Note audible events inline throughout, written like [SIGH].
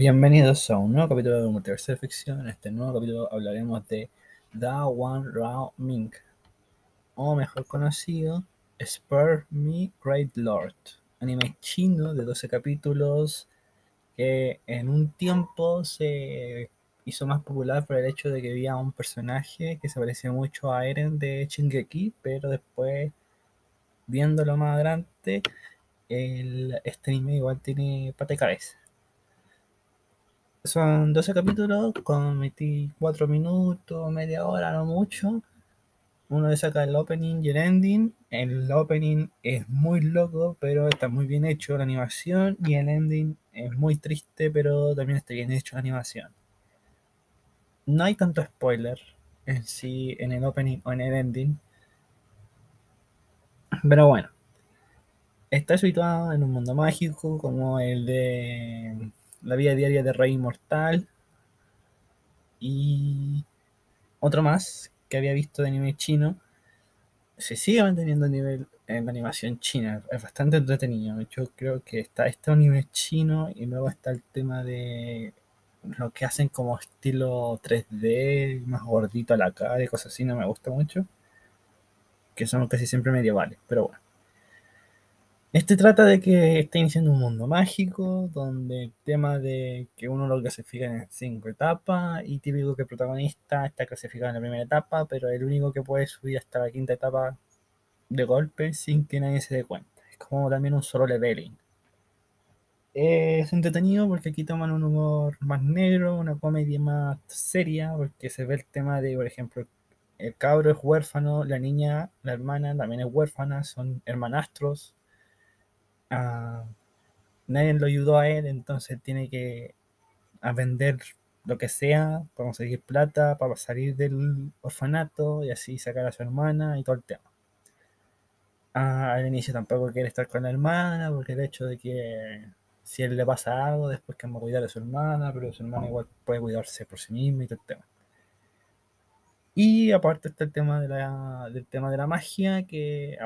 Bienvenidos a un nuevo capítulo de Multiverso de Ficción. En este nuevo capítulo hablaremos de Da One Rao Ming, o mejor conocido, Spur Me Great Lord, anime chino de 12 capítulos que en un tiempo se hizo más popular por el hecho de que había un personaje que se parecía mucho a Eren de Shingeki, pero después, viéndolo más adelante, el, este anime igual tiene pata y cabeza. Son 12 capítulos con 24 minutos, media hora, no mucho. Uno le saca el opening y el ending. El opening es muy loco, pero está muy bien hecho la animación. Y el ending es muy triste, pero también está bien hecho la animación. No hay tanto spoiler en sí en el opening o en el ending. Pero bueno. Está situado en un mundo mágico como el de la vida diaria de Rey Inmortal. Y otro más que había visto de anime chino. Se sigue manteniendo el nivel en la animación china. Es bastante entretenido. Yo creo que está este anime chino y luego está el tema de lo que hacen como estilo 3D, más gordito a la cara y cosas así. No me gusta mucho. Que son casi siempre medievales. Pero bueno. Este trata de que está iniciando un mundo mágico, donde el tema de que uno lo clasifica en cinco etapas, y típico que el protagonista está clasificado en la primera etapa, pero el único que puede subir hasta la quinta etapa de golpe sin que nadie se dé cuenta. Es como también un solo leveling. Es entretenido porque aquí toman un humor más negro, una comedia más seria, porque se ve el tema de, por ejemplo, el cabro es huérfano, la niña, la hermana también es huérfana, son hermanastros, nadie lo ayudó a él, entonces tiene que vender lo que sea para conseguir plata, para salir del orfanato y así sacar a su hermana y todo el tema. al inicio tampoco quiere estar con la hermana porque el hecho de que si él le pasa algo, después que va a cuidar a su hermana, pero su hermana igual puede cuidarse por sí misma y todo el tema. Y aparte está el tema de la, del tema de la magia, que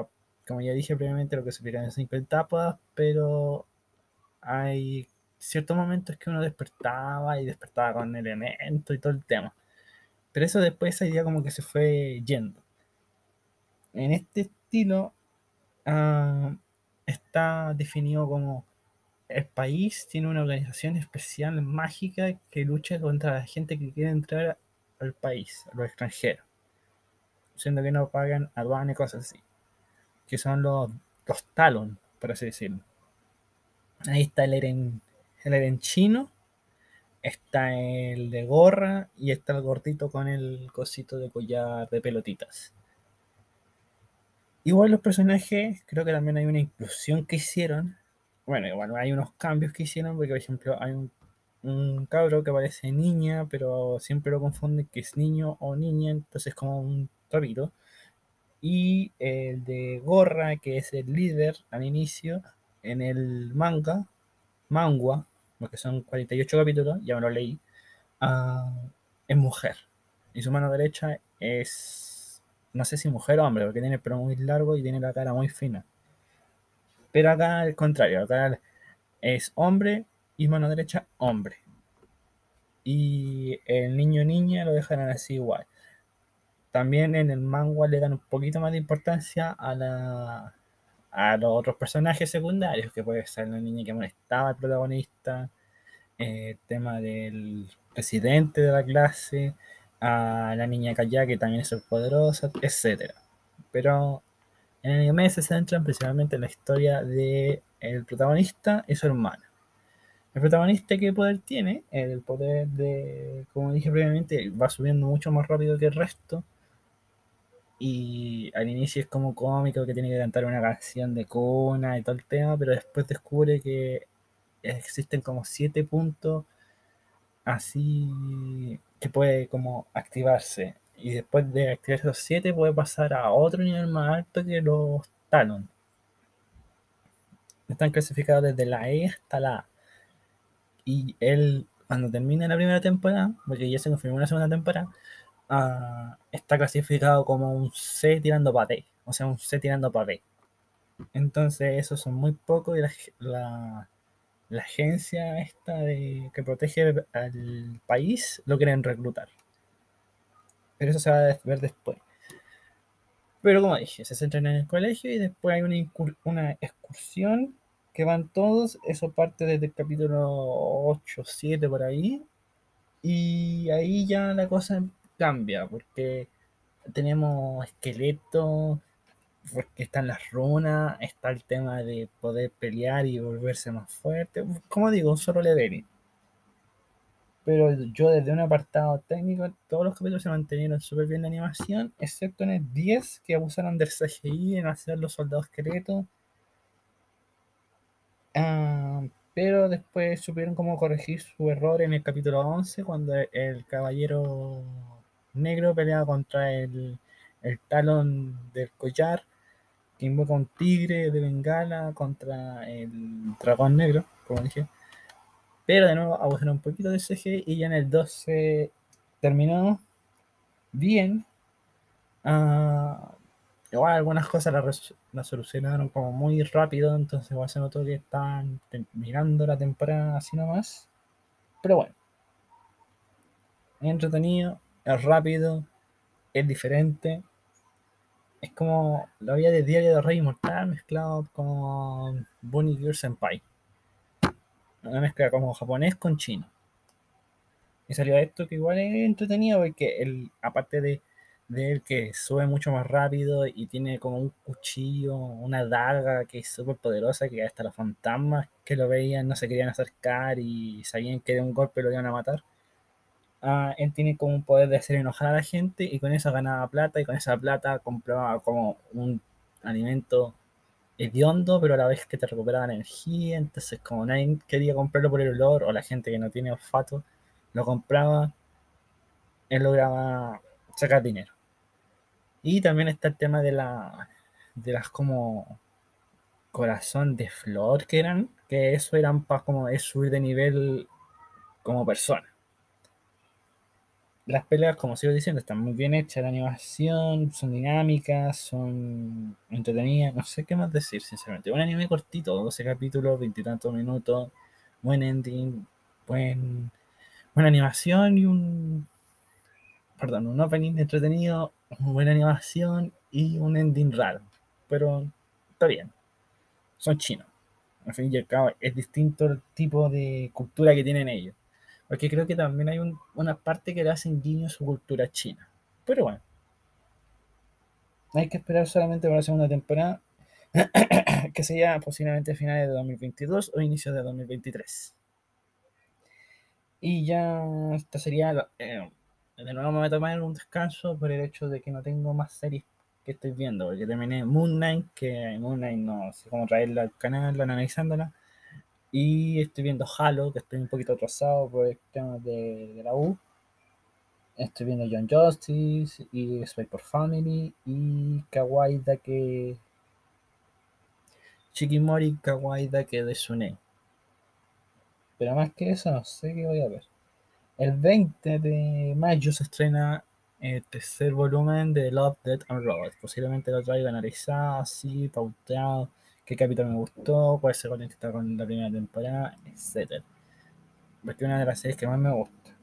como ya dije previamente, lo que se en cinco etapas, pero hay ciertos momentos que uno despertaba y despertaba con el elemento y todo el tema. Pero eso después esa idea como que se fue yendo. En este estilo ah, está definido como el país tiene una organización especial mágica que lucha contra la gente que quiere entrar al país, a los extranjeros, siendo que no pagan aduana y cosas así que son los, los Talon, por así decirlo. Ahí está el Eren, el chino, está el de gorra y está el gordito con el cosito de collar de pelotitas. Igual los personajes, creo que también hay una inclusión que hicieron. Bueno, igual hay unos cambios que hicieron, porque por ejemplo hay un, cabro que parece niña, pero siempre lo confunden que es niño o niña, entonces como un torito y el de Gorra, que es el líder al inicio, en el manga, mangua, porque son 48 capítulos, ya me lo leí, uh, es mujer. Y su mano derecha es, no sé si mujer o hombre, porque tiene el pelo muy largo y tiene la cara muy fina. Pero acá al contrario, acá es hombre y mano derecha hombre. Y el niño niña lo dejarán así igual. También en el manga le dan un poquito más de importancia a, la, a los otros personajes secundarios, que puede ser la niña que molestaba al protagonista, eh, el tema del presidente de la clase, a la niña Kaya, que también es poderosa, etc. Pero en el anime se centran principalmente en la historia del el protagonista y su hermana. El protagonista, ¿qué poder tiene? El poder de, como dije previamente, va subiendo mucho más rápido que el resto y al inicio es como cómico que tiene que cantar una canción de cuna y todo el tema, pero después descubre que existen como siete puntos así que puede como activarse. Y después de activar esos siete puede pasar a otro nivel más alto que los Talon. Están clasificados desde la E hasta la A. Y él, cuando termine la primera temporada, porque ya se confirmó una segunda temporada, Está clasificado como un C tirando para D, o sea, un C tirando para B. Entonces, esos son muy pocos y la, agencia esta que protege al país lo quieren reclutar. Pero eso se va a ver después. Pero como dije, se centran en el colegio y después hay una, una excursión que van todos. Eso parte desde el capítulo 8, 7 por ahí. Y ahí ya la cosa cambia porque tenemos esqueletos, porque están las runas, está el tema de poder pelear y volverse más fuerte. Como digo, un solo leveling. Pero yo desde un apartado técnico, todos los capítulos se mantenieron súper bien la animación, excepto en el 10 que abusaron del CGI en hacer los soldados esqueletos. Ah, pero después supieron cómo corregir su error en el capítulo 11 cuando el caballero negro peleaba contra el, el talón del collar que invoca un tigre de Bengala contra el dragón negro, como dije. Pero de nuevo abusaron un poquito de CG y ya en el 12 terminó bien. Uh, igual algunas cosas las, solucionaron como muy rápido, entonces igual se notó que estaban terminando la temporada así nomás. Pero bueno, entretenido, es rápido, es diferente. Es como la vida de Diario de Rey Inmortal mezclado con Bunny Girl Senpai una mezcla como japonés con chino. Y salió esto que igual es entretenido porque el, aparte de, de él que sube mucho más rápido y tiene como un cuchillo, una daga que es súper poderosa, que hasta los fantasmas que lo veían no se querían acercar y sabían que de un golpe lo iban a matar. Ah, él tiene como un poder de hacer enojar a la gente y con eso ganaba plata y con esa plata compraba como un alimento hediondo, pero a la vez que te recuperaba energía, entonces como nadie quería comprarlo por el olor, o la gente que no tiene olfato lo compraba, él lograba sacar dinero. Y también está el tema de la de las como corazón de flor que eran, que eso eran para como subir de nivel como persona las peleas, como sigo diciendo, están muy bien hechas, la animación, son dinámicas, son entretenidas, no sé qué más decir, sinceramente. Un anime cortito, 12 capítulos, veintitantos minutos, buen ending, buen, buena animación y un, perdón, un opening entretenido, buena animación y un ending raro, pero está bien, son chinos. Al fin y al cabo, es distinto el tipo de cultura que tienen ellos. Porque creo que también hay una parte que le hacen guiño a su cultura china. Pero bueno. Hay que esperar solamente para la segunda temporada. [COUGHS] que sería posiblemente finales de 2022 o inicios de 2023. Y ya esta sería. Eh, de nuevo me voy a tomar un descanso por el hecho de que no tengo más series que estoy viendo. Porque terminé Moon Knight, que Moon Knight no sé cómo traerla al canal, analizándola. Y estoy viendo Halo, que estoy un poquito atrasado por el tema de, la U. Estoy viendo John Justice y Spy por Family y Kawaii que Shikimori Kawaii que de Sune. Pero más que eso, no sé qué voy a ver. El 20 de mayo se estrena el tercer volumen de Love, Death and Robots. Posiblemente lo traiga analizado, así, pauteado qué capítulo me gustó, cuál se conecta con la primera temporada, etc. Porque una de las series que más me gusta.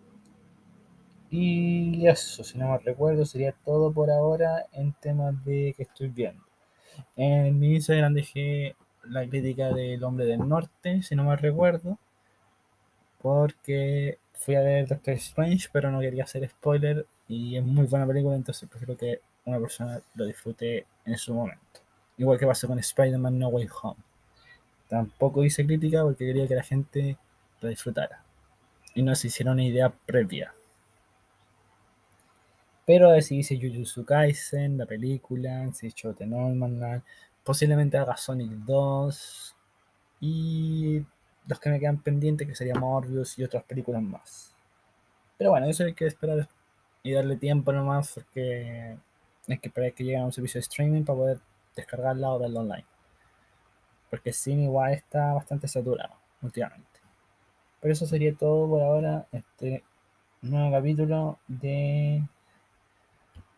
Y eso, si no me recuerdo, sería todo por ahora en temas de que estoy viendo. En mi Instagram dejé la crítica del Hombre del Norte, si no me recuerdo, porque fui a ver Doctor Strange, pero no quería hacer spoiler y es muy buena película, entonces prefiero que una persona lo disfrute en su momento. Igual que pasó con Spider-Man No Way Home. Tampoco hice crítica porque quería que la gente la disfrutara. Y no se hiciera una idea previa. Pero si hice Jujutsu Kaisen, la película, si hizo The Normal, posiblemente haga Sonic 2 y los que me quedan pendientes que serían Morbius y otras películas más. Pero bueno, eso hay que esperar y darle tiempo nomás porque hay que esperar que llegue a un servicio de streaming para poder descargarla o verla online. Porque Steam igual está bastante saturado últimamente. Pero eso sería todo por ahora. Este nuevo capítulo de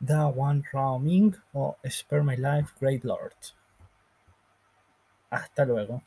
The One Ming o Spare My Life Great Lord. Hasta luego.